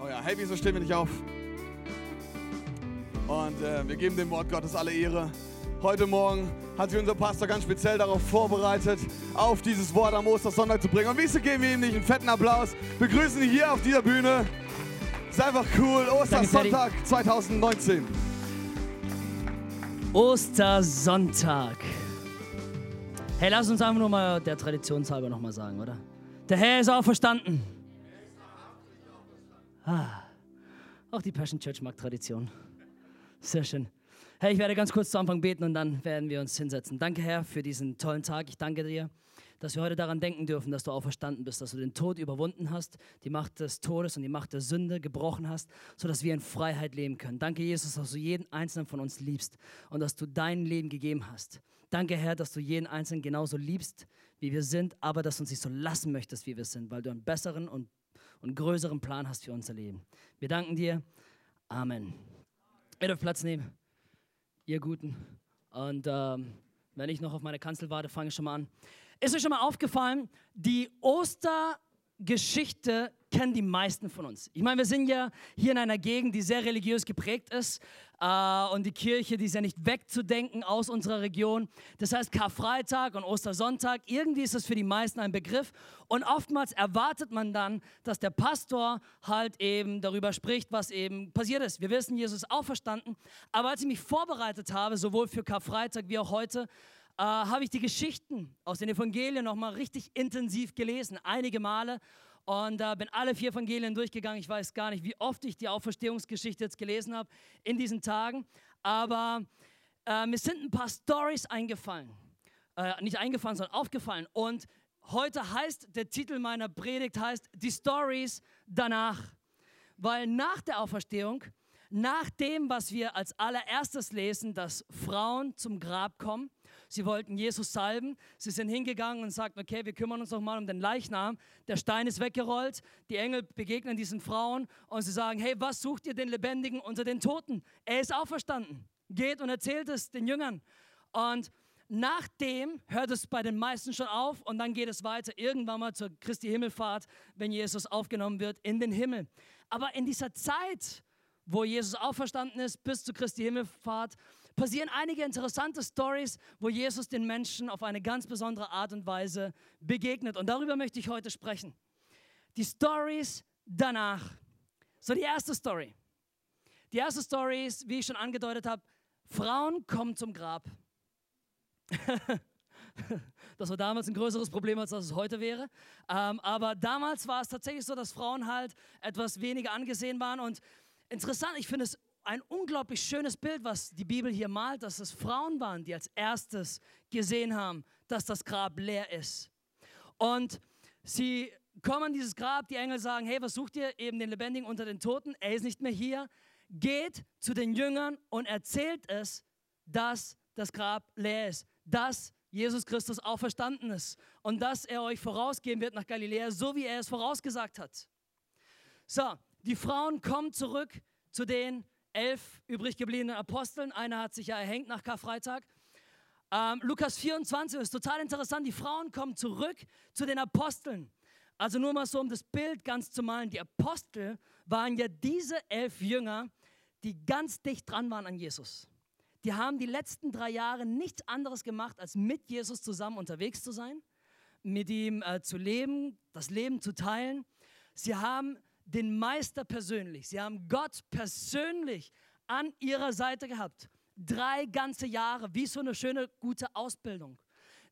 Oh ja, hey, wieso stehen wir nicht auf? Und äh, wir geben dem Wort Gottes alle Ehre. Heute Morgen hat sich unser Pastor ganz speziell darauf vorbereitet, auf dieses Wort am Ostersonntag zu bringen. Und wieso geben wir ihm nicht einen fetten Applaus? Begrüßen ihn hier auf dieser Bühne. Ist einfach cool. Ostersonntag 2019. Ostersonntag. Hey, lass uns einfach nur mal der Traditionshalber nochmal sagen, oder? Der Herr ist auferstanden. Ah, auch die Passion Church mag Tradition. Sehr schön. Hey, ich werde ganz kurz zu Anfang beten und dann werden wir uns hinsetzen. Danke, Herr, für diesen tollen Tag. Ich danke dir, dass wir heute daran denken dürfen, dass du auferstanden bist, dass du den Tod überwunden hast, die Macht des Todes und die Macht der Sünde gebrochen hast, sodass wir in Freiheit leben können. Danke, Jesus, dass du jeden einzelnen von uns liebst und dass du dein Leben gegeben hast. Danke, Herr, dass du jeden einzelnen genauso liebst, wie wir sind, aber dass du uns nicht so lassen möchtest, wie wir sind, weil du einen besseren und, und größeren Plan hast für unser Leben. Wir danken dir. Amen. Ihr dürft Platz nehmen, ihr Guten. Und ähm, wenn ich noch auf meine Kanzel warte, fange ich schon mal an. Ist euch schon mal aufgefallen, die Ostergeschichte kennen die meisten von uns. Ich meine, wir sind ja hier in einer Gegend, die sehr religiös geprägt ist. Äh, und die Kirche, die ist ja nicht wegzudenken aus unserer Region. Das heißt, Karfreitag und Ostersonntag, irgendwie ist das für die meisten ein Begriff. Und oftmals erwartet man dann, dass der Pastor halt eben darüber spricht, was eben passiert ist. Wir wissen, Jesus ist auferstanden. Aber als ich mich vorbereitet habe, sowohl für Karfreitag wie auch heute, äh, habe ich die Geschichten aus den Evangelien nochmal richtig intensiv gelesen, einige Male und äh, bin alle vier Evangelien durchgegangen. Ich weiß gar nicht, wie oft ich die Auferstehungsgeschichte jetzt gelesen habe in diesen Tagen. Aber äh, mir sind ein paar Stories eingefallen. Äh, nicht eingefallen, sondern aufgefallen. Und heute heißt, der Titel meiner Predigt heißt, die Stories danach. Weil nach der Auferstehung, nach dem, was wir als allererstes lesen, dass Frauen zum Grab kommen, Sie wollten Jesus salben. Sie sind hingegangen und sagten, okay, wir kümmern uns noch mal um den Leichnam. Der Stein ist weggerollt. Die Engel begegnen diesen Frauen und sie sagen, hey, was sucht ihr den Lebendigen unter den Toten? Er ist auferstanden. Geht und erzählt es den Jüngern. Und nachdem hört es bei den meisten schon auf und dann geht es weiter irgendwann mal zur Christi Himmelfahrt, wenn Jesus aufgenommen wird in den Himmel. Aber in dieser Zeit, wo Jesus auferstanden ist, bis zur Christi Himmelfahrt, passieren einige interessante Stories, wo Jesus den Menschen auf eine ganz besondere Art und Weise begegnet. Und darüber möchte ich heute sprechen. Die Stories danach. So die erste Story. Die erste Story ist, wie ich schon angedeutet habe, Frauen kommen zum Grab. das war damals ein größeres Problem, als das es heute wäre. Ähm, aber damals war es tatsächlich so, dass Frauen halt etwas weniger angesehen waren. Und interessant, ich finde es ein unglaublich schönes Bild, was die Bibel hier malt, dass es Frauen waren, die als erstes gesehen haben, dass das Grab leer ist. Und sie kommen an dieses Grab, die Engel sagen, hey, was sucht ihr? Eben den Lebendigen unter den Toten, er ist nicht mehr hier. Geht zu den Jüngern und erzählt es, dass das Grab leer ist, dass Jesus Christus auferstanden ist und dass er euch vorausgehen wird nach Galiläa, so wie er es vorausgesagt hat. So, die Frauen kommen zurück zu den elf übrig gebliebenen Aposteln. Einer hat sich ja erhängt nach Karfreitag. Ähm, Lukas 24 ist total interessant. Die Frauen kommen zurück zu den Aposteln. Also nur mal so, um das Bild ganz zu malen. Die Apostel waren ja diese elf Jünger, die ganz dicht dran waren an Jesus. Die haben die letzten drei Jahre nichts anderes gemacht, als mit Jesus zusammen unterwegs zu sein, mit ihm äh, zu leben, das Leben zu teilen. Sie haben den Meister persönlich. Sie haben Gott persönlich an ihrer Seite gehabt. Drei ganze Jahre, wie so eine schöne, gute Ausbildung.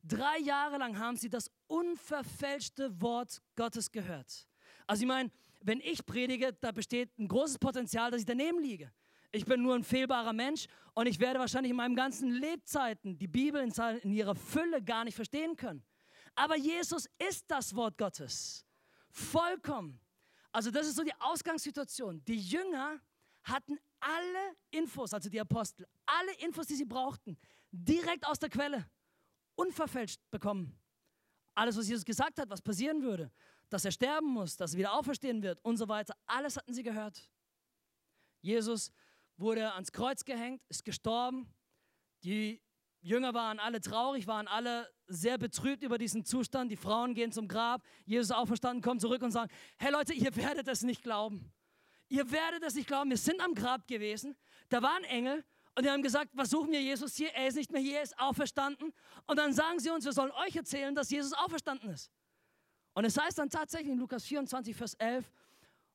Drei Jahre lang haben sie das unverfälschte Wort Gottes gehört. Also ich meine, wenn ich predige, da besteht ein großes Potenzial, dass ich daneben liege. Ich bin nur ein fehlbarer Mensch und ich werde wahrscheinlich in meinem ganzen Lebzeiten die Bibel in ihrer Fülle gar nicht verstehen können. Aber Jesus ist das Wort Gottes. Vollkommen. Also das ist so die Ausgangssituation. Die Jünger hatten alle Infos, also die Apostel, alle Infos, die sie brauchten, direkt aus der Quelle, unverfälscht bekommen. Alles, was Jesus gesagt hat, was passieren würde, dass er sterben muss, dass er wieder auferstehen wird und so weiter, alles hatten sie gehört. Jesus wurde ans Kreuz gehängt, ist gestorben. Die Jünger waren alle traurig, waren alle sehr betrübt über diesen Zustand. Die Frauen gehen zum Grab. Jesus auferstanden, kommt zurück und sagt, hey Leute, ihr werdet es nicht glauben. ihr werdet es nicht glauben, wir sind am Grab gewesen, da war ein Engel und die haben gesagt, was suchen wir Jesus hier? Er ist nicht mehr hier, er ist auferstanden. Und dann sagen sie uns, wir sollen euch erzählen, dass Jesus auferstanden ist. Und es heißt dann tatsächlich in Lukas 24, Vers 11,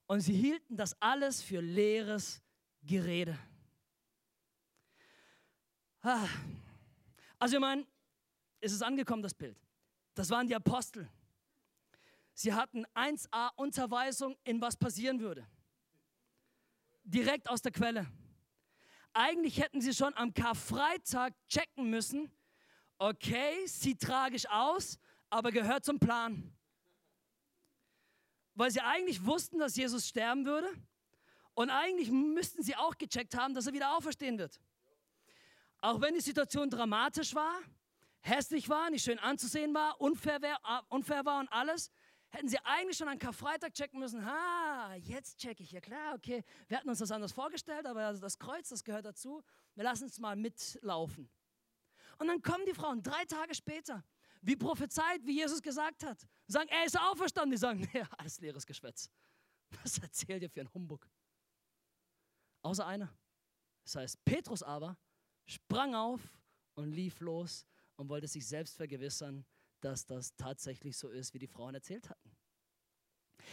und sie hielten das alles für leeres Gerede. Ah. Also ich meine, es ist angekommen, das Bild. Das waren die Apostel. Sie hatten 1a Unterweisung in was passieren würde. Direkt aus der Quelle. Eigentlich hätten sie schon am Karfreitag checken müssen, okay, sieht tragisch aus, aber gehört zum Plan. Weil sie eigentlich wussten, dass Jesus sterben würde und eigentlich müssten sie auch gecheckt haben, dass er wieder auferstehen wird. Auch wenn die Situation dramatisch war, hässlich war, nicht schön anzusehen war, unfair, unfair war und alles, hätten sie eigentlich schon an Karfreitag checken müssen. Ha, jetzt checke ich. Ja klar, okay. Wir hatten uns das anders vorgestellt, aber das Kreuz, das gehört dazu. Wir lassen es mal mitlaufen. Und dann kommen die Frauen drei Tage später, wie prophezeit, wie Jesus gesagt hat, sagen, er ist auferstanden. Die sagen, ja, alles leeres Geschwätz. Was erzählt ihr für einen Humbug? Außer einer. Das heißt, Petrus aber sprang auf und lief los und wollte sich selbst vergewissern, dass das tatsächlich so ist, wie die Frauen erzählt hatten.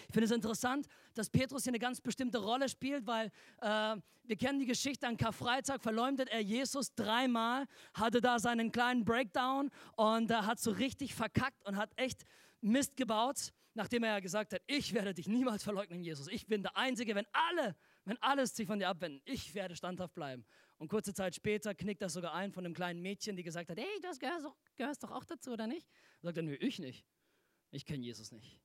Ich finde es interessant, dass Petrus hier eine ganz bestimmte Rolle spielt, weil äh, wir kennen die Geschichte an Karfreitag, verleumdet er Jesus dreimal, hatte da seinen kleinen Breakdown und er hat so richtig verkackt und hat echt Mist gebaut, nachdem er gesagt hat, ich werde dich niemals verleugnen, Jesus. Ich bin der Einzige, wenn alle, wenn alles sich von dir abwenden, ich werde standhaft bleiben. Und kurze Zeit später knickt das sogar ein von einem kleinen Mädchen, die gesagt hat, hey, das gehörst doch, gehörst doch auch dazu, oder nicht? Sagt er, nö, ich nicht. Ich kenne Jesus nicht.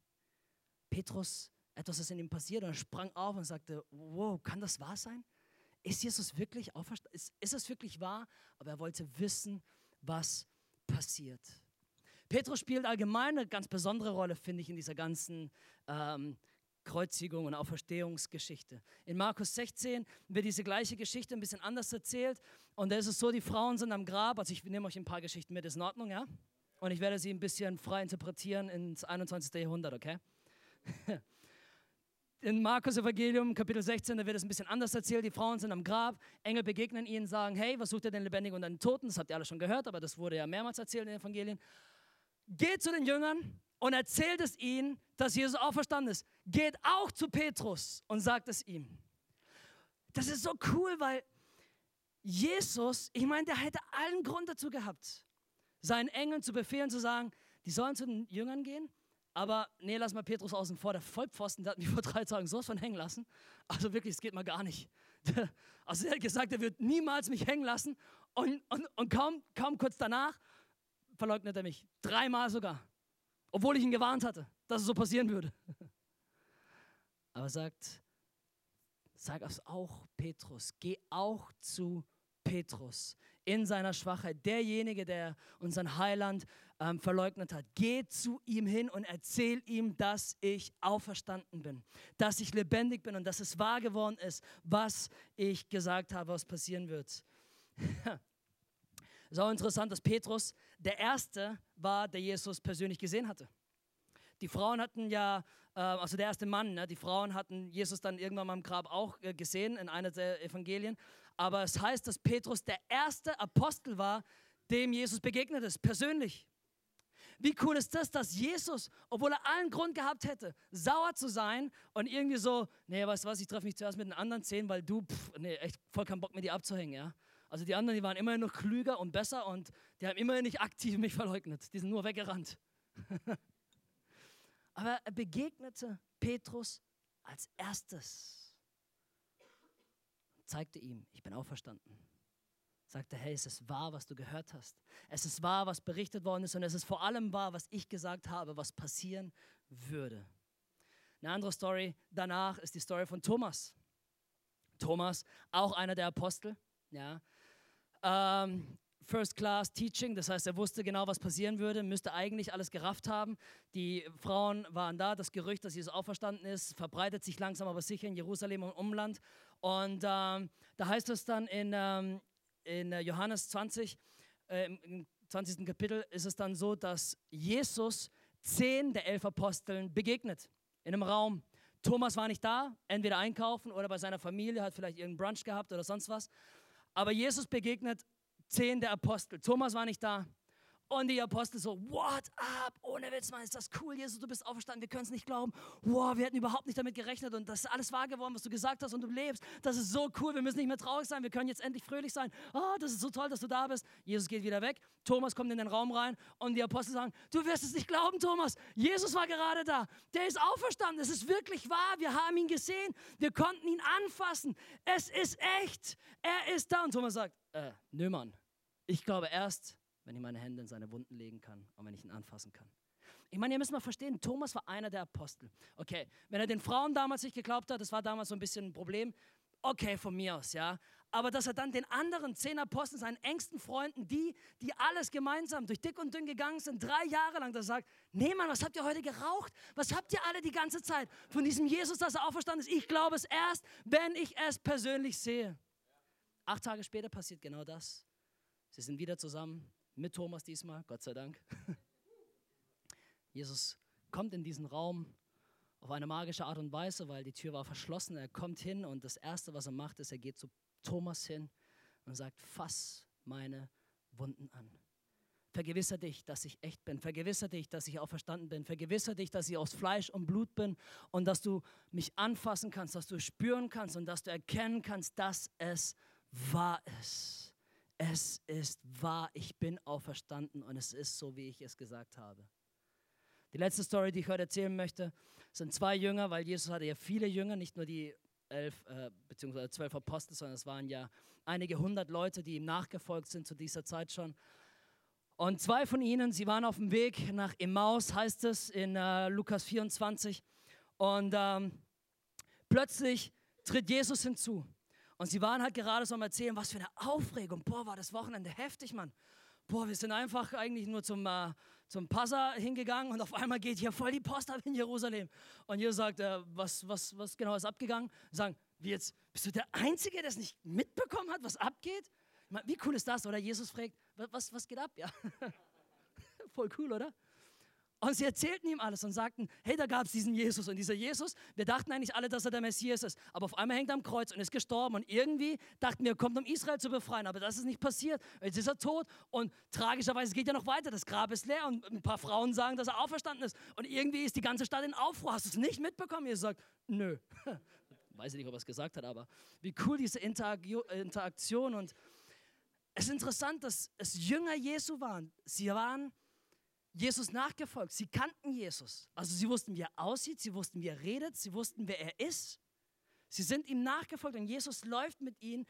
Petrus, etwas ist in ihm passiert und er sprang auf und sagte, wow, kann das wahr sein? Ist Jesus wirklich auferstanden? Ist, ist es wirklich wahr? Aber er wollte wissen, was passiert. Petrus spielt allgemein eine ganz besondere Rolle, finde ich, in dieser ganzen ähm, Kreuzigung und Auferstehungsgeschichte. In Markus 16 wird diese gleiche Geschichte ein bisschen anders erzählt. Und da ist es so, die Frauen sind am Grab. Also ich nehme euch ein paar Geschichten mit, ist in Ordnung, ja? Und ich werde sie ein bisschen frei interpretieren ins 21. Jahrhundert, okay? In Markus Evangelium, Kapitel 16, da wird es ein bisschen anders erzählt. Die Frauen sind am Grab, Engel begegnen ihnen, sagen, hey, was sucht ihr denn lebendigen und den Toten? Das habt ihr alle schon gehört, aber das wurde ja mehrmals erzählt in den Evangelien. Geht zu den Jüngern und erzählt es ihnen, dass Jesus auferstanden ist. Geht auch zu Petrus und sagt es ihm. Das ist so cool, weil Jesus, ich meine, der hätte allen Grund dazu gehabt, seinen Engeln zu befehlen, zu sagen, die sollen zu den Jüngern gehen, aber nee, lass mal Petrus außen vor. Der Vollpfosten, der hat mich vor drei Tagen sowas von hängen lassen. Also wirklich, es geht mal gar nicht. Also er hat gesagt, er wird niemals mich hängen lassen. Und, und, und kaum, kaum kurz danach verleugnet er mich. Dreimal sogar. Obwohl ich ihn gewarnt hatte, dass es so passieren würde. Aber sagt, sag es auch Petrus, geh auch zu Petrus in seiner Schwachheit, derjenige, der unseren Heiland ähm, verleugnet hat. Geh zu ihm hin und erzähl ihm, dass ich auferstanden bin, dass ich lebendig bin und dass es wahr geworden ist, was ich gesagt habe, was passieren wird. Auch interessant, dass Petrus der Erste war, der Jesus persönlich gesehen hatte. Die Frauen hatten ja, äh, also der erste Mann, ne, die Frauen hatten Jesus dann irgendwann mal im Grab auch äh, gesehen in einer der Evangelien. Aber es heißt, dass Petrus der erste Apostel war, dem Jesus begegnet ist, persönlich. Wie cool ist das, dass Jesus, obwohl er allen Grund gehabt hätte, sauer zu sein und irgendwie so, nee, weißt du was, ich treffe mich zuerst mit den anderen zehn, weil du, pff, nee, echt voll keinen Bock mit dir abzuhängen, ja. Also die anderen, die waren immerhin noch klüger und besser und die haben immerhin nicht aktiv mich verleugnet. Die sind nur weggerannt. Aber er begegnete Petrus als erstes. Zeigte ihm, ich bin auferstanden. Sagte, hey, es ist wahr, was du gehört hast. Es ist wahr, was berichtet worden ist und es ist vor allem wahr, was ich gesagt habe, was passieren würde. Eine andere Story danach ist die Story von Thomas. Thomas, auch einer der Apostel, ja, ähm, First Class Teaching, das heißt, er wusste genau, was passieren würde, müsste eigentlich alles gerafft haben. Die Frauen waren da, das Gerücht, dass Jesus auferstanden ist, verbreitet sich langsam aber sicher in Jerusalem und Umland. Und ähm, da heißt es dann in, ähm, in äh, Johannes 20, äh, im 20. Kapitel, ist es dann so, dass Jesus zehn der elf Aposteln begegnet in einem Raum. Thomas war nicht da, entweder einkaufen oder bei seiner Familie, hat vielleicht irgendeinen Brunch gehabt oder sonst was. Aber Jesus begegnet zehn der Apostel. Thomas war nicht da. Und die Apostel so, what up? Ohne Witz, Mann, ist das cool, Jesus, du bist auferstanden, wir können es nicht glauben. Wow, wir hätten überhaupt nicht damit gerechnet. Und das ist alles wahr geworden, was du gesagt hast. Und du lebst. Das ist so cool, wir müssen nicht mehr traurig sein, wir können jetzt endlich fröhlich sein. Oh, das ist so toll, dass du da bist. Jesus geht wieder weg, Thomas kommt in den Raum rein. Und die Apostel sagen, du wirst es nicht glauben, Thomas, Jesus war gerade da, der ist auferstanden, es ist wirklich wahr, wir haben ihn gesehen, wir konnten ihn anfassen, es ist echt, er ist da. Und Thomas sagt, äh, nö Mann, ich glaube erst, wenn ich meine Hände in seine Wunden legen kann und wenn ich ihn anfassen kann. Ich meine, ihr müsst mal verstehen, Thomas war einer der Apostel. Okay, wenn er den Frauen damals nicht geglaubt hat, das war damals so ein bisschen ein Problem. Okay, von mir aus, ja. Aber dass er dann den anderen zehn Aposteln, seinen engsten Freunden, die, die alles gemeinsam durch dick und dünn gegangen sind, drei Jahre lang, dass er sagt, nee Mann, was habt ihr heute geraucht? Was habt ihr alle die ganze Zeit von diesem Jesus, dass er auferstanden ist? Ich glaube es erst, wenn ich es persönlich sehe. Acht Tage später passiert genau das. Sie sind wieder zusammen, mit Thomas diesmal, Gott sei Dank. Jesus kommt in diesen Raum auf eine magische Art und Weise, weil die Tür war verschlossen. Er kommt hin und das Erste, was er macht, ist, er geht zu Thomas hin und sagt, fass meine Wunden an. Vergewisser dich, dass ich echt bin. Vergewisser dich, dass ich auferstanden bin. Vergewisser dich, dass ich aus Fleisch und Blut bin und dass du mich anfassen kannst, dass du spüren kannst und dass du erkennen kannst, dass es wahr ist es ist wahr, ich bin auferstanden und es ist so, wie ich es gesagt habe. Die letzte Story, die ich heute erzählen möchte, sind zwei Jünger, weil Jesus hatte ja viele Jünger, nicht nur die elf äh, bzw. zwölf Apostel, sondern es waren ja einige hundert Leute, die ihm nachgefolgt sind zu dieser Zeit schon. Und zwei von ihnen, sie waren auf dem Weg nach Emmaus, heißt es in äh, Lukas 24. Und ähm, plötzlich tritt Jesus hinzu. Und sie waren halt gerade so am Erzählen, was für eine Aufregung. Boah, war das Wochenende heftig, Mann. Boah, wir sind einfach eigentlich nur zum, äh, zum Passa hingegangen und auf einmal geht hier voll die Post ab in Jerusalem. Und Jesus sagt, äh, was, was, was genau ist abgegangen? Sagen, wie jetzt, bist du der Einzige, der es nicht mitbekommen hat, was abgeht? Meine, wie cool ist das? Oder Jesus fragt, was, was geht ab? Ja, voll cool, oder? Und sie erzählten ihm alles und sagten, hey, da gab es diesen Jesus. Und dieser Jesus, wir dachten eigentlich alle, dass er der Messias ist. Aber auf einmal hängt er am Kreuz und ist gestorben. Und irgendwie dachten wir, er kommt, um Israel zu befreien. Aber das ist nicht passiert. Jetzt ist er tot. Und tragischerweise geht er noch weiter. Das Grab ist leer. Und ein paar Frauen sagen, dass er auferstanden ist. Und irgendwie ist die ganze Stadt in Aufruhr. Hast du es nicht mitbekommen? Jesus sagt, nö. Weiß ich nicht, ob er es gesagt hat, aber wie cool diese Interaktion. Und es ist interessant, dass es Jünger Jesu waren. Sie waren Jesus nachgefolgt. Sie kannten Jesus. Also sie wussten, wie er aussieht, sie wussten, wie er redet, sie wussten, wer er ist. Sie sind ihm nachgefolgt und Jesus läuft mit ihnen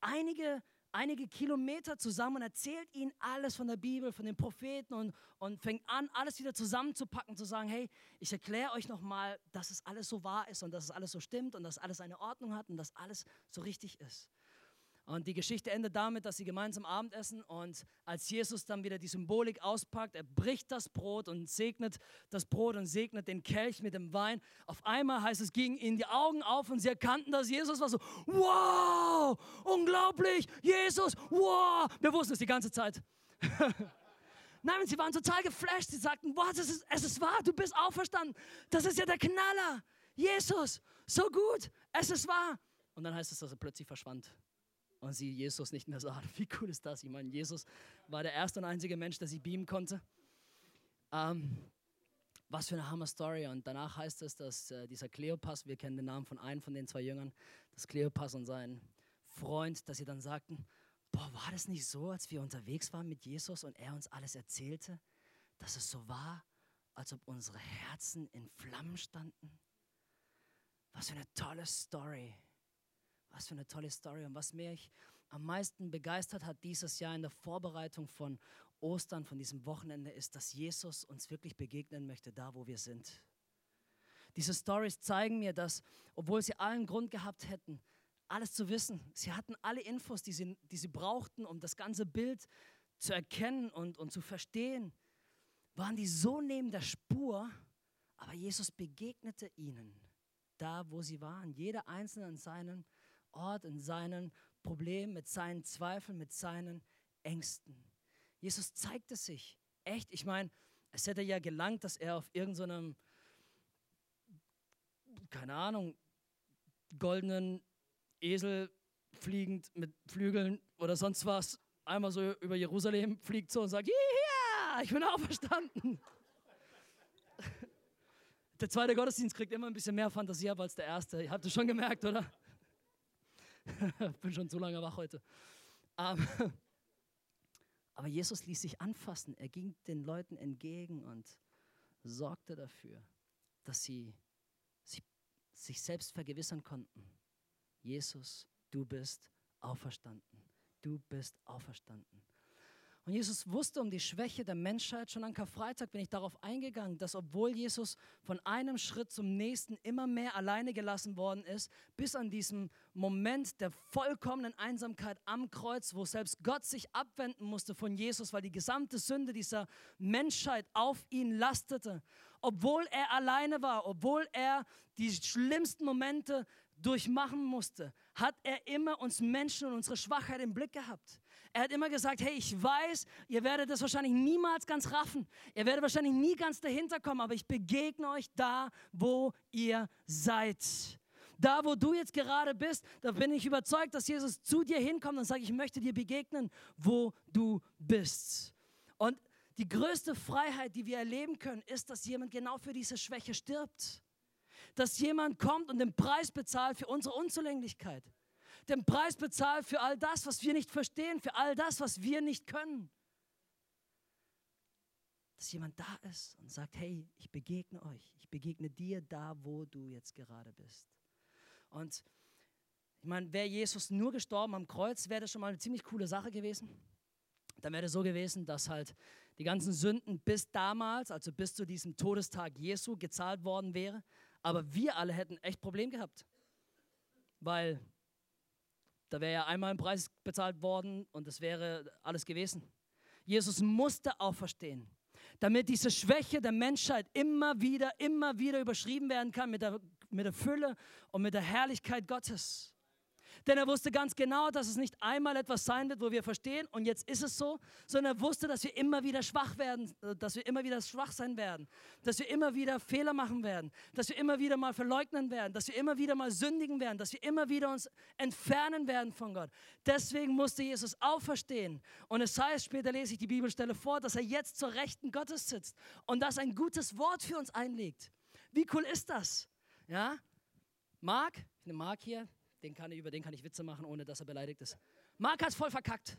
einige, einige Kilometer zusammen und erzählt ihnen alles von der Bibel, von den Propheten und, und fängt an, alles wieder zusammenzupacken, zu sagen, hey, ich erkläre euch nochmal, dass es alles so wahr ist und dass es alles so stimmt und dass alles eine Ordnung hat und dass alles so richtig ist. Und die Geschichte endet damit, dass sie gemeinsam Abendessen und als Jesus dann wieder die Symbolik auspackt, er bricht das Brot und segnet das Brot und segnet den Kelch mit dem Wein. Auf einmal heißt es, gingen ihnen die Augen auf und sie erkannten, dass Jesus war so, wow, unglaublich, Jesus, wow. Wir wussten es die ganze Zeit. Nein, sie waren total geflasht. Sie sagten, wow, das ist, es ist wahr, du bist auferstanden. Das ist ja der Knaller. Jesus, so gut, es ist wahr. Und dann heißt es, dass er plötzlich verschwand und sie Jesus nicht mehr sah. Wie cool ist das? Ich meine, Jesus war der erste und einzige Mensch, der sie beamen konnte. Ähm, was für eine Hammer-Story. Und danach heißt es, dass äh, dieser Kleopas, wir kennen den Namen von einem von den zwei Jüngern, dass Kleopas und sein Freund, dass sie dann sagten, boah, war das nicht so, als wir unterwegs waren mit Jesus und er uns alles erzählte, dass es so war, als ob unsere Herzen in Flammen standen? Was für eine tolle Story. Was für eine tolle Story. Und was mich am meisten begeistert hat dieses Jahr in der Vorbereitung von Ostern, von diesem Wochenende, ist, dass Jesus uns wirklich begegnen möchte, da wo wir sind. Diese Stories zeigen mir, dass, obwohl sie allen Grund gehabt hätten, alles zu wissen, sie hatten alle Infos, die sie, die sie brauchten, um das ganze Bild zu erkennen und, und zu verstehen, waren die so neben der Spur, aber Jesus begegnete ihnen da, wo sie waren, jeder einzelne an seinen Ort, in seinen Problemen, mit seinen Zweifeln, mit seinen Ängsten. Jesus zeigte sich echt. Ich meine, es hätte ja gelangt, dass er auf irgendeinem, keine Ahnung, goldenen Esel fliegend mit Flügeln oder sonst was einmal so über Jerusalem fliegt so und sagt, ja, ich bin auferstanden. Der zweite Gottesdienst kriegt immer ein bisschen mehr Fantasie ab als der erste. Ihr habt es schon gemerkt, oder? Bin schon zu lange wach heute. Aber, aber Jesus ließ sich anfassen. Er ging den Leuten entgegen und sorgte dafür, dass sie sich selbst vergewissern konnten. Jesus, du bist auferstanden. Du bist auferstanden. Und Jesus wusste um die Schwäche der Menschheit. Schon an Karfreitag bin ich darauf eingegangen, dass obwohl Jesus von einem Schritt zum nächsten immer mehr alleine gelassen worden ist, bis an diesem Moment der vollkommenen Einsamkeit am Kreuz, wo selbst Gott sich abwenden musste von Jesus, weil die gesamte Sünde dieser Menschheit auf ihn lastete. Obwohl er alleine war, obwohl er die schlimmsten Momente durchmachen musste, hat er immer uns Menschen und unsere Schwachheit im Blick gehabt. Er hat immer gesagt, hey, ich weiß, ihr werdet das wahrscheinlich niemals ganz raffen. Ihr werdet wahrscheinlich nie ganz dahinter kommen, aber ich begegne euch da, wo ihr seid. Da, wo du jetzt gerade bist, da bin ich überzeugt, dass Jesus zu dir hinkommt und sagt, ich möchte dir begegnen, wo du bist. Und die größte Freiheit, die wir erleben können, ist, dass jemand genau für diese Schwäche stirbt. Dass jemand kommt und den Preis bezahlt für unsere Unzulänglichkeit den Preis bezahlt für all das, was wir nicht verstehen, für all das, was wir nicht können. Dass jemand da ist und sagt, hey, ich begegne euch, ich begegne dir da, wo du jetzt gerade bist. Und ich meine, wäre Jesus nur gestorben am Kreuz, wäre das schon mal eine ziemlich coole Sache gewesen. Dann wäre es so gewesen, dass halt die ganzen Sünden bis damals, also bis zu diesem Todestag Jesu, gezahlt worden wäre. Aber wir alle hätten echt Problem gehabt. Weil da wäre ja einmal ein Preis bezahlt worden und das wäre alles gewesen. Jesus musste auferstehen, damit diese Schwäche der Menschheit immer wieder, immer wieder überschrieben werden kann mit der, mit der Fülle und mit der Herrlichkeit Gottes. Denn er wusste ganz genau, dass es nicht einmal etwas sein wird, wo wir verstehen und jetzt ist es so, sondern er wusste, dass wir immer wieder schwach werden, äh, dass wir immer wieder schwach sein werden, dass wir immer wieder Fehler machen werden, dass wir immer wieder mal verleugnen werden, dass wir immer wieder mal sündigen werden, dass wir immer wieder uns entfernen werden von Gott. Deswegen musste Jesus auferstehen. Und es heißt, später lese ich die Bibelstelle vor, dass er jetzt zur Rechten Gottes sitzt und das ein gutes Wort für uns einlegt. Wie cool ist das? Ja? Mark, ich nehme Mark hier, den kann ich, über den kann ich Witze machen, ohne dass er beleidigt ist. Mark hat voll verkackt.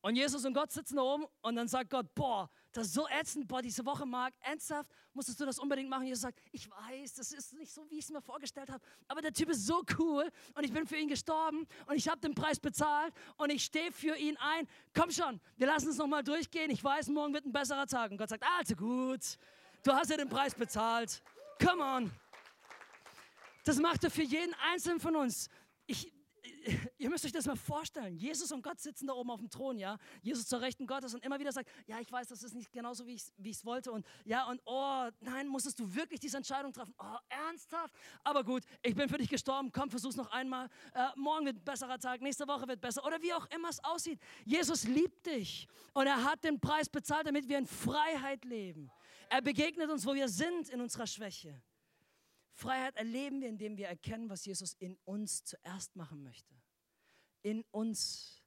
Und Jesus und Gott sitzen da oben und dann sagt Gott, boah, das ist so ätzend, boah, diese Woche, Mark, ernsthaft, musstest du das unbedingt machen? Jesus sagt, ich weiß, das ist nicht so, wie ich es mir vorgestellt habe, aber der Typ ist so cool und ich bin für ihn gestorben und ich habe den Preis bezahlt und ich stehe für ihn ein. Komm schon, wir lassen es nochmal durchgehen. Ich weiß, morgen wird ein besserer Tag. Und Gott sagt, also gut, du hast ja den Preis bezahlt. Come on. Das macht er für jeden Einzelnen von uns ich, ihr müsst euch das mal vorstellen. Jesus und Gott sitzen da oben auf dem Thron, ja. Jesus zur Rechten Gottes und immer wieder sagt, ja, ich weiß, das ist nicht genauso, wie ich es wollte. Und ja, und oh, nein, musstest du wirklich diese Entscheidung treffen? Oh, ernsthaft? Aber gut, ich bin für dich gestorben. Komm, versuch's noch einmal. Äh, morgen wird ein besserer Tag, nächste Woche wird besser. Oder wie auch immer es aussieht. Jesus liebt dich und er hat den Preis bezahlt, damit wir in Freiheit leben. Er begegnet uns, wo wir sind, in unserer Schwäche. Freiheit erleben wir, indem wir erkennen, was Jesus in uns zuerst machen möchte. In uns.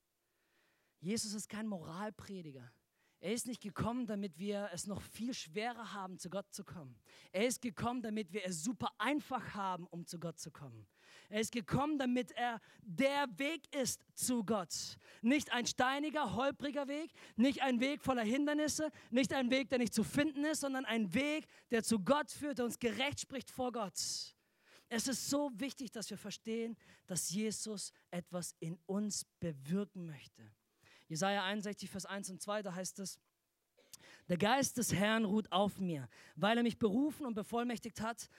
Jesus ist kein Moralprediger. Er ist nicht gekommen, damit wir es noch viel schwerer haben, zu Gott zu kommen. Er ist gekommen, damit wir es super einfach haben, um zu Gott zu kommen. Er ist gekommen, damit er der Weg ist zu Gott. Nicht ein steiniger, holpriger Weg, nicht ein Weg voller Hindernisse, nicht ein Weg, der nicht zu finden ist, sondern ein Weg, der zu Gott führt, der uns gerecht spricht vor Gott. Es ist so wichtig, dass wir verstehen, dass Jesus etwas in uns bewirken möchte. Jesaja 61, Vers 1 und 2, da heißt es, der Geist des Herrn ruht auf mir, weil er mich berufen und bevollmächtigt hat,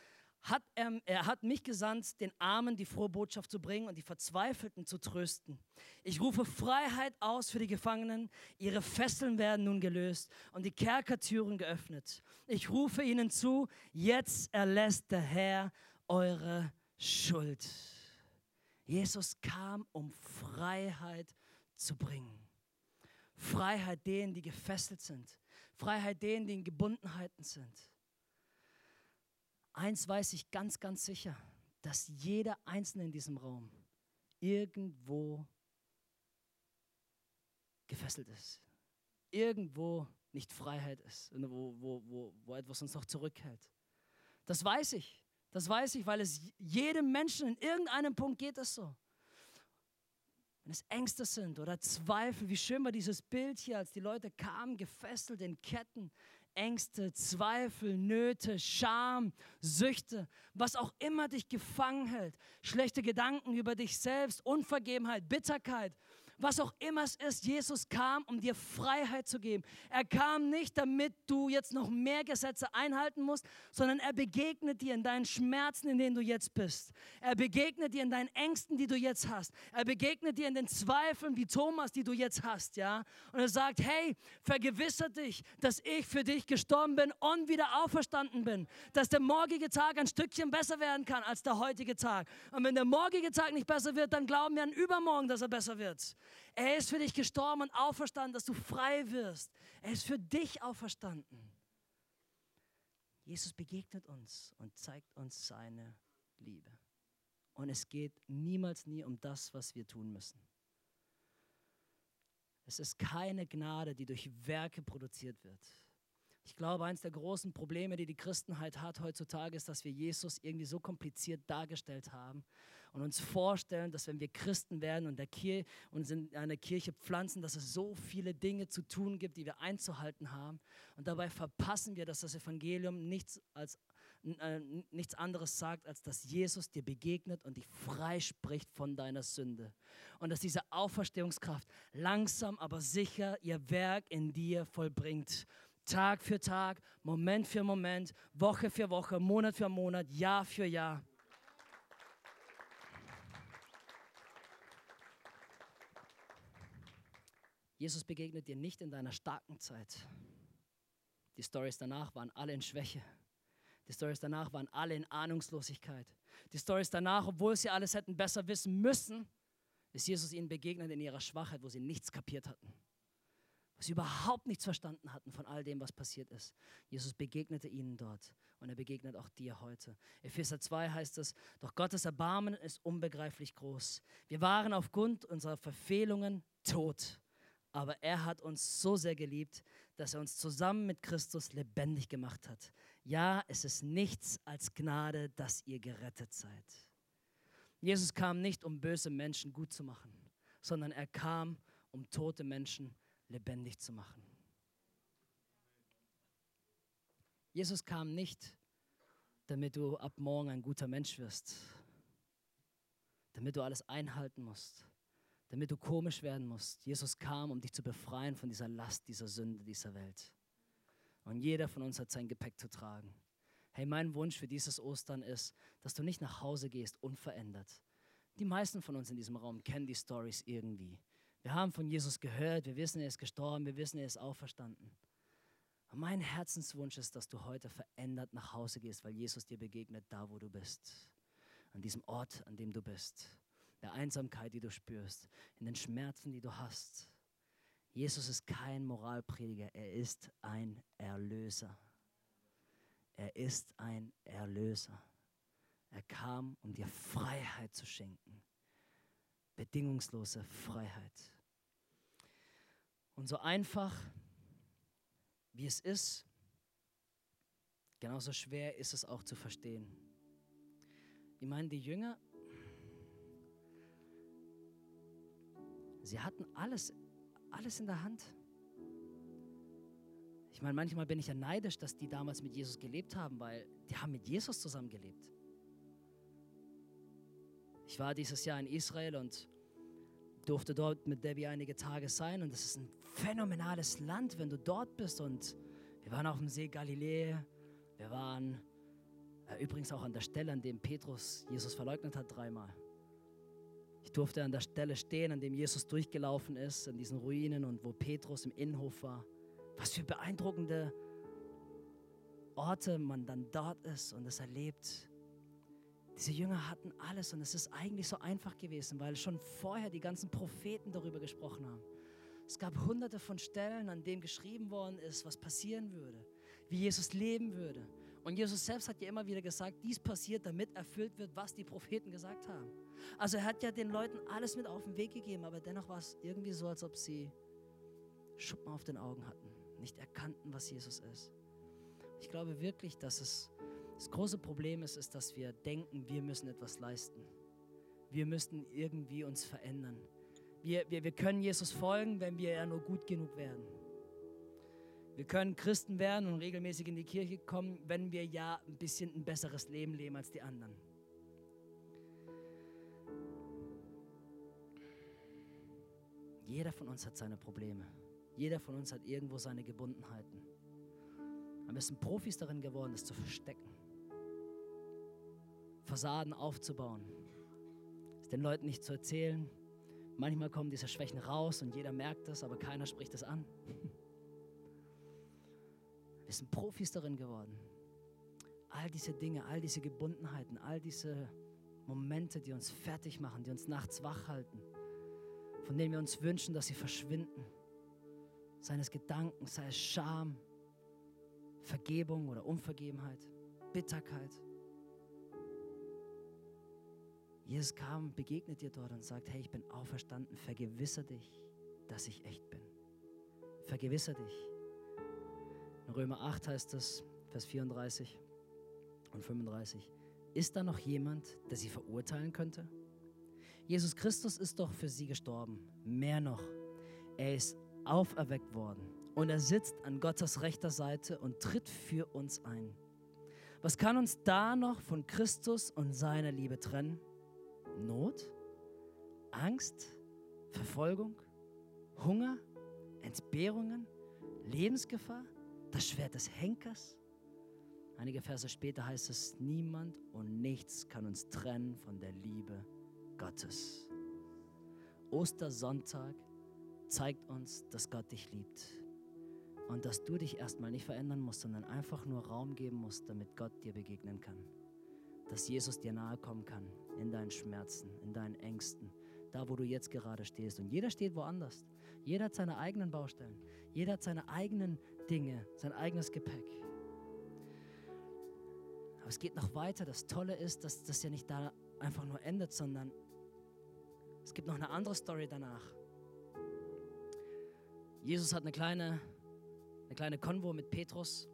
hat er, er hat mich gesandt, den Armen die frohe Botschaft zu bringen und die Verzweifelten zu trösten. Ich rufe Freiheit aus für die Gefangenen, ihre Fesseln werden nun gelöst und die Kerkertüren geöffnet. Ich rufe ihnen zu, jetzt erlässt der Herr eure Schuld. Jesus kam, um Freiheit zu bringen. Freiheit denen, die gefesselt sind. Freiheit denen, die in Gebundenheiten sind. Eins weiß ich ganz, ganz sicher. dass jeder Einzelne in diesem Raum irgendwo gefesselt ist. Irgendwo nicht Freiheit ist, wo, wo, wo, wo etwas uns noch zurückhält. Das weiß ich. Das weiß ich, weil es jedem Menschen in irgendeinem Punkt geht es so. Wenn es Ängste sind oder Zweifel, wie schön war dieses Bild hier, als die Leute kamen, gefesselt in Ketten, Ängste, Zweifel, Nöte, Scham, Süchte, was auch immer dich gefangen hält, schlechte Gedanken über dich selbst, Unvergebenheit, Bitterkeit, was auch immer es ist, Jesus kam, um dir Freiheit zu geben. Er kam nicht, damit du jetzt noch mehr Gesetze einhalten musst, sondern er begegnet dir in deinen Schmerzen, in denen du jetzt bist. Er begegnet dir in deinen Ängsten, die du jetzt hast. Er begegnet dir in den Zweifeln wie Thomas, die du jetzt hast, ja? Und er sagt, hey, vergewissere dich, dass ich für dich gestorben bin und wieder auferstanden bin, dass der morgige Tag ein Stückchen besser werden kann als der heutige Tag. Und wenn der morgige Tag nicht besser wird, dann glauben wir an übermorgen, dass er besser wird. Er ist für dich gestorben und auferstanden, dass du frei wirst. Er ist für dich auferstanden. Jesus begegnet uns und zeigt uns seine Liebe. Und es geht niemals nie um das, was wir tun müssen. Es ist keine Gnade, die durch Werke produziert wird. Ich glaube, eines der großen Probleme, die die Christenheit hat heutzutage, ist, dass wir Jesus irgendwie so kompliziert dargestellt haben und uns vorstellen, dass wenn wir Christen werden und der Kir uns in einer Kirche pflanzen, dass es so viele Dinge zu tun gibt, die wir einzuhalten haben. Und dabei verpassen wir, dass das Evangelium nichts, als, äh, nichts anderes sagt, als dass Jesus dir begegnet und dich freispricht von deiner Sünde. Und dass diese Auferstehungskraft langsam, aber sicher ihr Werk in dir vollbringt. Tag für Tag, Moment für Moment, Woche für Woche, Monat für Monat, Jahr für Jahr. Jesus begegnet dir nicht in deiner starken Zeit. Die Stories danach waren alle in Schwäche. Die Stories danach waren alle in Ahnungslosigkeit. Die Stories danach, obwohl sie alles hätten besser wissen müssen, ist Jesus ihnen begegnet in ihrer Schwachheit, wo sie nichts kapiert hatten. Wo sie überhaupt nichts verstanden hatten von all dem, was passiert ist. Jesus begegnete ihnen dort und er begegnet auch dir heute. Epheser 2 heißt es, doch Gottes Erbarmen ist unbegreiflich groß. Wir waren aufgrund unserer Verfehlungen tot aber er hat uns so sehr geliebt, dass er uns zusammen mit Christus lebendig gemacht hat. Ja, es ist nichts als Gnade, dass ihr gerettet seid. Jesus kam nicht, um böse Menschen gut zu machen, sondern er kam, um tote Menschen lebendig zu machen. Jesus kam nicht, damit du ab morgen ein guter Mensch wirst, damit du alles einhalten musst, damit du komisch werden musst. Jesus kam, um dich zu befreien von dieser Last, dieser Sünde, dieser Welt. Und jeder von uns hat sein Gepäck zu tragen. Hey, mein Wunsch für dieses Ostern ist, dass du nicht nach Hause gehst unverändert. Die meisten von uns in diesem Raum kennen die Stories irgendwie. Wir haben von Jesus gehört, wir wissen, er ist gestorben, wir wissen, er ist auferstanden. Und mein Herzenswunsch ist, dass du heute verändert nach Hause gehst, weil Jesus dir begegnet, da wo du bist. An diesem Ort, an dem du bist der Einsamkeit, die du spürst, in den Schmerzen, die du hast. Jesus ist kein Moralprediger, er ist ein Erlöser. Er ist ein Erlöser. Er kam, um dir Freiheit zu schenken. Bedingungslose Freiheit. Und so einfach, wie es ist, genauso schwer ist es auch zu verstehen. Ich meine, die Jünger Sie hatten alles, alles in der Hand. Ich meine, manchmal bin ich ja neidisch, dass die damals mit Jesus gelebt haben, weil die haben mit Jesus zusammen gelebt. Ich war dieses Jahr in Israel und durfte dort mit Debbie einige Tage sein und es ist ein phänomenales Land, wenn du dort bist und wir waren auf dem See Galiläa, wir waren äh, übrigens auch an der Stelle, an dem Petrus Jesus verleugnet hat dreimal. Ich durfte an der Stelle stehen, an dem Jesus durchgelaufen ist, an diesen Ruinen und wo Petrus im Innenhof war. Was für beeindruckende Orte man dann dort ist und es erlebt. Diese Jünger hatten alles und es ist eigentlich so einfach gewesen, weil schon vorher die ganzen Propheten darüber gesprochen haben. Es gab hunderte von Stellen, an denen geschrieben worden ist, was passieren würde, wie Jesus leben würde. Und Jesus selbst hat ja immer wieder gesagt, dies passiert, damit erfüllt wird, was die Propheten gesagt haben. Also er hat ja den Leuten alles mit auf den Weg gegeben, aber dennoch war es irgendwie so, als ob sie Schuppen auf den Augen hatten, nicht erkannten, was Jesus ist. Ich glaube wirklich, dass es das große Problem ist, ist, dass wir denken, wir müssen etwas leisten. Wir müssten irgendwie uns verändern. Wir, wir, wir können Jesus folgen, wenn wir ja nur gut genug werden. Wir können Christen werden und regelmäßig in die Kirche kommen, wenn wir ja ein bisschen ein besseres Leben leben als die anderen. Jeder von uns hat seine Probleme. Jeder von uns hat irgendwo seine Gebundenheiten. Aber wir sind Profis darin geworden, das zu verstecken. Fassaden aufzubauen. Es den Leuten nicht zu erzählen. Manchmal kommen diese Schwächen raus und jeder merkt das, aber keiner spricht es an. Wir sind Profis darin geworden. All diese Dinge, all diese Gebundenheiten, all diese Momente, die uns fertig machen, die uns nachts wach halten, von denen wir uns wünschen, dass sie verschwinden. Seines Gedankens, sei es Scham, Vergebung oder Unvergebenheit, Bitterkeit. Jesus kam, begegnet dir dort und sagt, hey, ich bin auferstanden, vergewissere dich, dass ich echt bin. Vergewissere dich. In Römer 8 heißt es, Vers 34 und 35, ist da noch jemand, der sie verurteilen könnte? Jesus Christus ist doch für sie gestorben. Mehr noch, er ist auferweckt worden und er sitzt an Gottes rechter Seite und tritt für uns ein. Was kann uns da noch von Christus und seiner Liebe trennen? Not? Angst? Verfolgung? Hunger? Entbehrungen? Lebensgefahr? Das Schwert des Henkers. Einige Verse später heißt es, niemand und nichts kann uns trennen von der Liebe Gottes. Ostersonntag zeigt uns, dass Gott dich liebt und dass du dich erstmal nicht verändern musst, sondern einfach nur Raum geben musst, damit Gott dir begegnen kann. Dass Jesus dir nahe kommen kann in deinen Schmerzen, in deinen Ängsten, da wo du jetzt gerade stehst. Und jeder steht woanders. Jeder hat seine eigenen Baustellen. Jeder hat seine eigenen Dinge, sein eigenes Gepäck. Aber es geht noch weiter. Das Tolle ist, dass das ja nicht da einfach nur endet, sondern es gibt noch eine andere Story danach. Jesus hat eine kleine, eine kleine Konvo mit Petrus,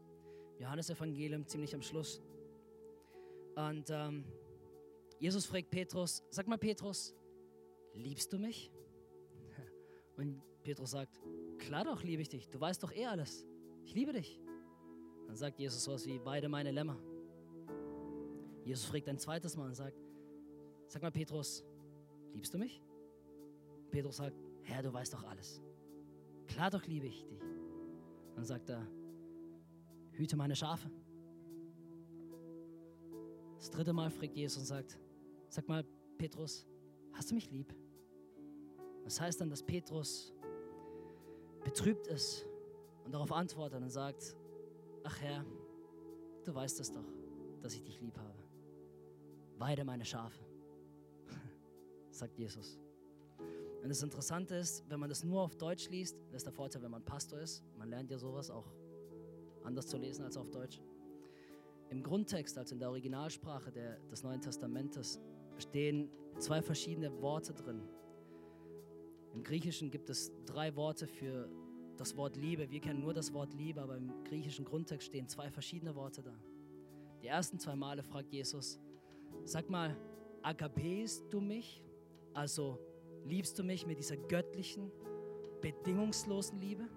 Johannes Evangelium ziemlich am Schluss. Und ähm, Jesus fragt Petrus, sag mal Petrus, liebst du mich? Und Petrus sagt, klar doch liebe ich dich, du weißt doch eh alles ich liebe dich. Dann sagt Jesus sowas wie, weide meine Lämmer. Jesus fragt ein zweites Mal und sagt, sag mal Petrus, liebst du mich? Petrus sagt, Herr, du weißt doch alles. Klar doch liebe ich dich. Dann sagt er, hüte meine Schafe. Das dritte Mal fragt Jesus und sagt, sag mal Petrus, hast du mich lieb? Das heißt dann, dass Petrus betrübt ist und darauf antwortet und sagt, ach Herr, du weißt es doch, dass ich dich lieb habe. Weide meine Schafe, sagt Jesus. Und das Interessante ist, wenn man das nur auf Deutsch liest, das ist der Vorteil, wenn man Pastor ist, man lernt ja sowas auch anders zu lesen als auf Deutsch. Im Grundtext, also in der Originalsprache der, des Neuen Testamentes, stehen zwei verschiedene Worte drin. Im Griechischen gibt es drei Worte für das Wort Liebe. Wir kennen nur das Wort Liebe, aber im griechischen Grundtext stehen zwei verschiedene Worte da. Die ersten zwei Male fragt Jesus, sag mal, agapest du mich? Also liebst du mich mit dieser göttlichen, bedingungslosen Liebe?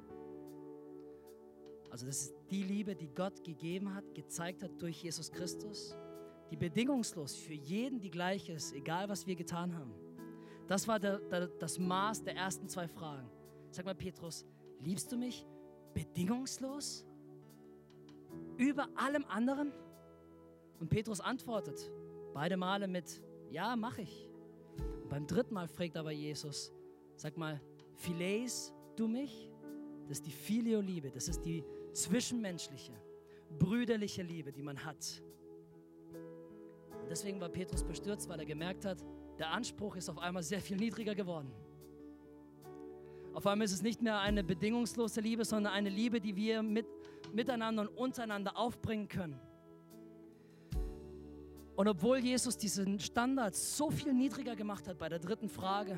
Also das ist die Liebe, die Gott gegeben hat, gezeigt hat durch Jesus Christus, die bedingungslos für jeden die gleiche ist, egal was wir getan haben. Das war der, der, das Maß der ersten zwei Fragen. Sag mal, Petrus, Liebst du mich bedingungslos? Über allem anderen? Und Petrus antwortet beide Male mit, ja, mache ich. Und beim dritten Mal fragt aber Jesus, sag mal, phileis du mich? Das ist die Filio-Liebe, das ist die zwischenmenschliche, brüderliche Liebe, die man hat. Und deswegen war Petrus bestürzt, weil er gemerkt hat, der Anspruch ist auf einmal sehr viel niedriger geworden. Auf einmal ist es nicht mehr eine bedingungslose Liebe, sondern eine Liebe, die wir mit, miteinander und untereinander aufbringen können. Und obwohl Jesus diesen Standard so viel niedriger gemacht hat bei der dritten Frage,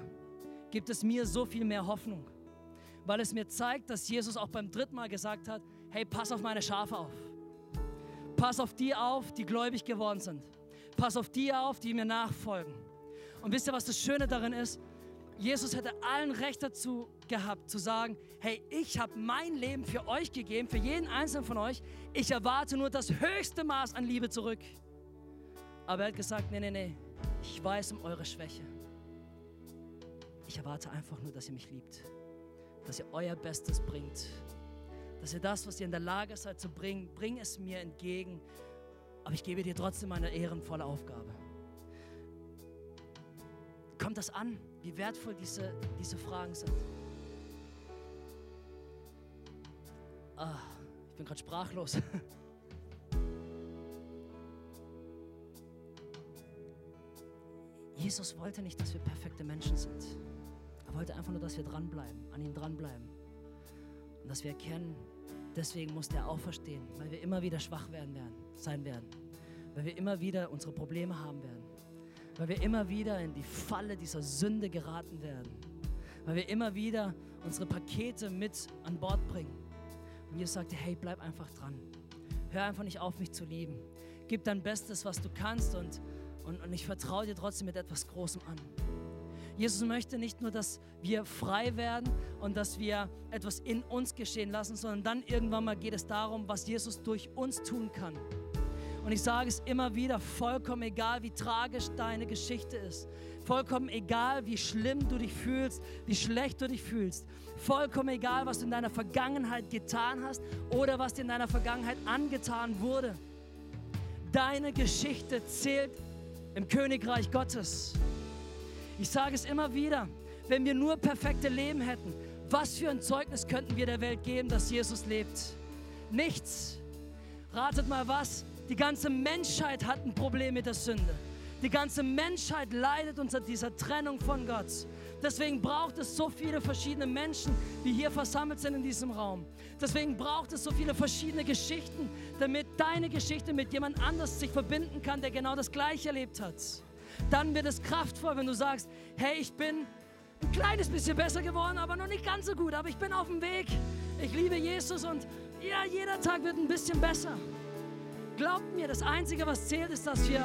gibt es mir so viel mehr Hoffnung, weil es mir zeigt, dass Jesus auch beim dritten Mal gesagt hat, hey, pass auf meine Schafe auf. Pass auf die auf, die gläubig geworden sind. Pass auf die auf, die mir nachfolgen. Und wisst ihr, was das Schöne darin ist? Jesus hätte allen Recht dazu gehabt, zu sagen, hey, ich habe mein Leben für euch gegeben, für jeden einzelnen von euch. Ich erwarte nur das höchste Maß an Liebe zurück. Aber er hat gesagt, nee, nee, nee, ich weiß um eure Schwäche. Ich erwarte einfach nur, dass ihr mich liebt, dass ihr euer Bestes bringt, dass ihr das, was ihr in der Lage seid zu bringen, bring es mir entgegen. Aber ich gebe dir trotzdem eine ehrenvolle Aufgabe. Kommt das an, wie wertvoll diese, diese Fragen sind? Ah, ich bin gerade sprachlos. Jesus wollte nicht, dass wir perfekte Menschen sind. Er wollte einfach nur, dass wir dranbleiben, an ihm dranbleiben. Und dass wir erkennen, deswegen muss er auferstehen, weil wir immer wieder schwach werden werden, sein werden. Weil wir immer wieder unsere Probleme haben werden. Weil wir immer wieder in die Falle dieser Sünde geraten werden. Weil wir immer wieder unsere Pakete mit an Bord bringen. Und Jesus sagte, hey, bleib einfach dran. Hör einfach nicht auf, mich zu lieben. Gib dein Bestes, was du kannst und, und, und ich vertraue dir trotzdem mit etwas Großem an. Jesus möchte nicht nur, dass wir frei werden und dass wir etwas in uns geschehen lassen, sondern dann irgendwann mal geht es darum, was Jesus durch uns tun kann. Und ich sage es immer wieder, vollkommen egal, wie tragisch deine Geschichte ist, vollkommen egal, wie schlimm du dich fühlst, wie schlecht du dich fühlst, vollkommen egal, was du in deiner Vergangenheit getan hast oder was dir in deiner Vergangenheit angetan wurde. Deine Geschichte zählt im Königreich Gottes. Ich sage es immer wieder, wenn wir nur perfekte Leben hätten, was für ein Zeugnis könnten wir der Welt geben, dass Jesus lebt? Nichts. Ratet mal was, die ganze Menschheit hat ein Problem mit der Sünde. Die ganze Menschheit leidet unter dieser Trennung von Gott. Deswegen braucht es so viele verschiedene Menschen, die hier versammelt sind in diesem Raum. Deswegen braucht es so viele verschiedene Geschichten, damit deine Geschichte mit jemand anders sich verbinden kann, der genau das Gleiche erlebt hat dann wird es kraftvoll, wenn du sagst, hey, ich bin ein kleines bisschen besser geworden, aber noch nicht ganz so gut, aber ich bin auf dem Weg. Ich liebe Jesus und ja, jeder Tag wird ein bisschen besser. Glaubt mir, das Einzige, was zählt, ist, dass wir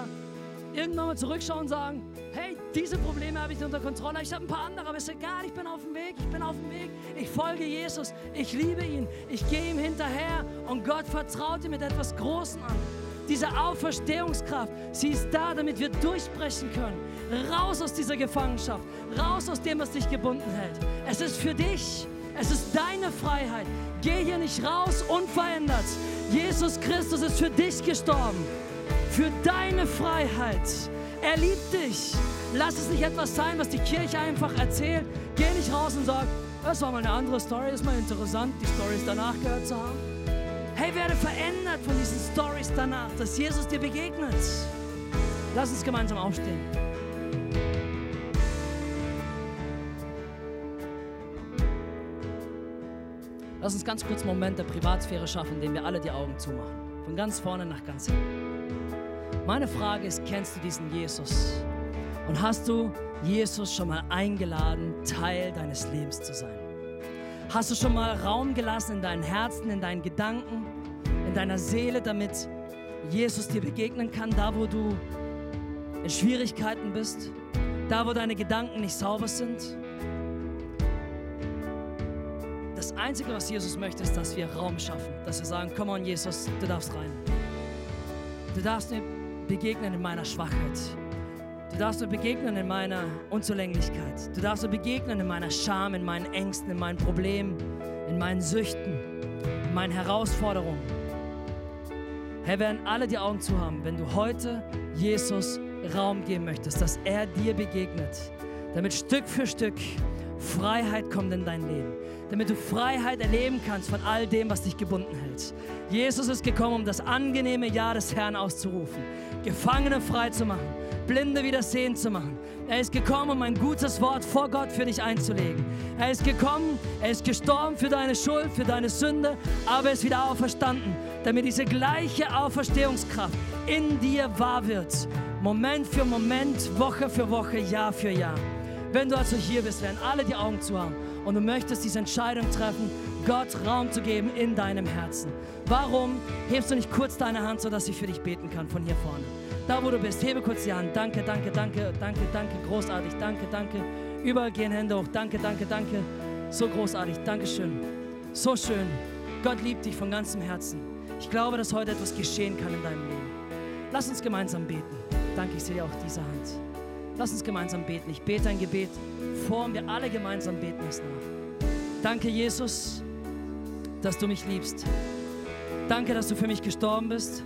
irgendwann mal zurückschauen und sagen, hey, diese Probleme habe ich unter Kontrolle, ich habe ein paar andere, aber ist egal, ich bin auf dem Weg, ich bin auf dem Weg, ich folge Jesus, ich liebe ihn, ich gehe ihm hinterher und Gott vertraut ihm mit etwas Großem an. Diese Auferstehungskraft, sie ist da, damit wir durchbrechen können. Raus aus dieser Gefangenschaft, raus aus dem, was dich gebunden hält. Es ist für dich, es ist deine Freiheit. Geh hier nicht raus unverändert. Jesus Christus ist für dich gestorben, für deine Freiheit. Er liebt dich. Lass es nicht etwas sein, was die Kirche einfach erzählt. Geh nicht raus und sag, das war mal eine andere Story, ist mal interessant, die Stories danach gehört zu haben. Hey, werde verändert von diesen Stories danach, dass Jesus dir begegnet. Lass uns gemeinsam aufstehen. Lass uns ganz kurz einen Moment der Privatsphäre schaffen, indem wir alle die Augen zumachen. Von ganz vorne nach ganz hinten. Meine Frage ist, kennst du diesen Jesus? Und hast du Jesus schon mal eingeladen, Teil deines Lebens zu sein? Hast du schon mal Raum gelassen in deinen Herzen, in deinen Gedanken, in deiner Seele, damit Jesus dir begegnen kann, da wo du in Schwierigkeiten bist, da wo deine Gedanken nicht sauber sind? Das Einzige, was Jesus möchte, ist, dass wir Raum schaffen, dass wir sagen, komm on Jesus, du darfst rein. Du darfst mir begegnen in meiner Schwachheit. Du darfst mir begegnen in meiner Unzulänglichkeit. Du darfst mir begegnen in meiner Scham, in meinen Ängsten, in meinen Problemen, in meinen Süchten, in meinen Herausforderungen. Herr, werden alle die Augen zu haben, wenn du heute Jesus Raum geben möchtest, dass er dir begegnet, damit Stück für Stück Freiheit kommt in dein Leben, damit du Freiheit erleben kannst von all dem, was dich gebunden hält. Jesus ist gekommen, um das angenehme Ja des Herrn auszurufen, Gefangene frei zu machen Blinde wieder sehen zu machen. Er ist gekommen, um ein gutes Wort vor Gott für dich einzulegen. Er ist gekommen, er ist gestorben für deine Schuld, für deine Sünde, aber er ist wieder auferstanden, damit diese gleiche Auferstehungskraft in dir wahr wird. Moment für Moment, Woche für Woche, Jahr für Jahr. Wenn du also hier bist, werden alle die Augen zu haben und du möchtest diese Entscheidung treffen, Gott Raum zu geben in deinem Herzen. Warum hebst du nicht kurz deine Hand, sodass ich für dich beten kann von hier vorne? Da, wo du bist, hebe kurz die Hand. Danke, danke, danke, danke, danke, großartig. Danke, danke. Überall gehen Hände hoch. Danke, danke, danke. So großartig. Dankeschön. So schön. Gott liebt dich von ganzem Herzen. Ich glaube, dass heute etwas geschehen kann in deinem Leben. Lass uns gemeinsam beten. Danke, ich sehe auch diese Hand. Lass uns gemeinsam beten. Ich bete ein Gebet vor und wir alle gemeinsam beten es nach. Danke, Jesus, dass du mich liebst. Danke, dass du für mich gestorben bist.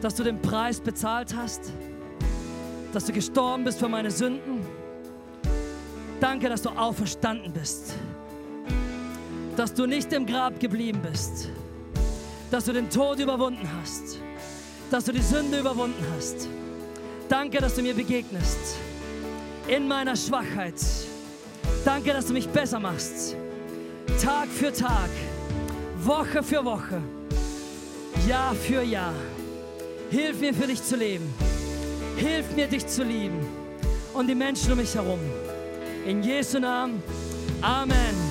Dass du den Preis bezahlt hast. Dass du gestorben bist für meine Sünden. Danke, dass du auferstanden bist. Dass du nicht im Grab geblieben bist. Dass du den Tod überwunden hast. Dass du die Sünde überwunden hast. Danke, dass du mir begegnest. In meiner Schwachheit. Danke, dass du mich besser machst. Tag für Tag. Woche für Woche. Jahr für Jahr. Hilf mir für dich zu leben. Hilf mir dich zu lieben. Und die Menschen um mich herum. In Jesu Namen. Amen.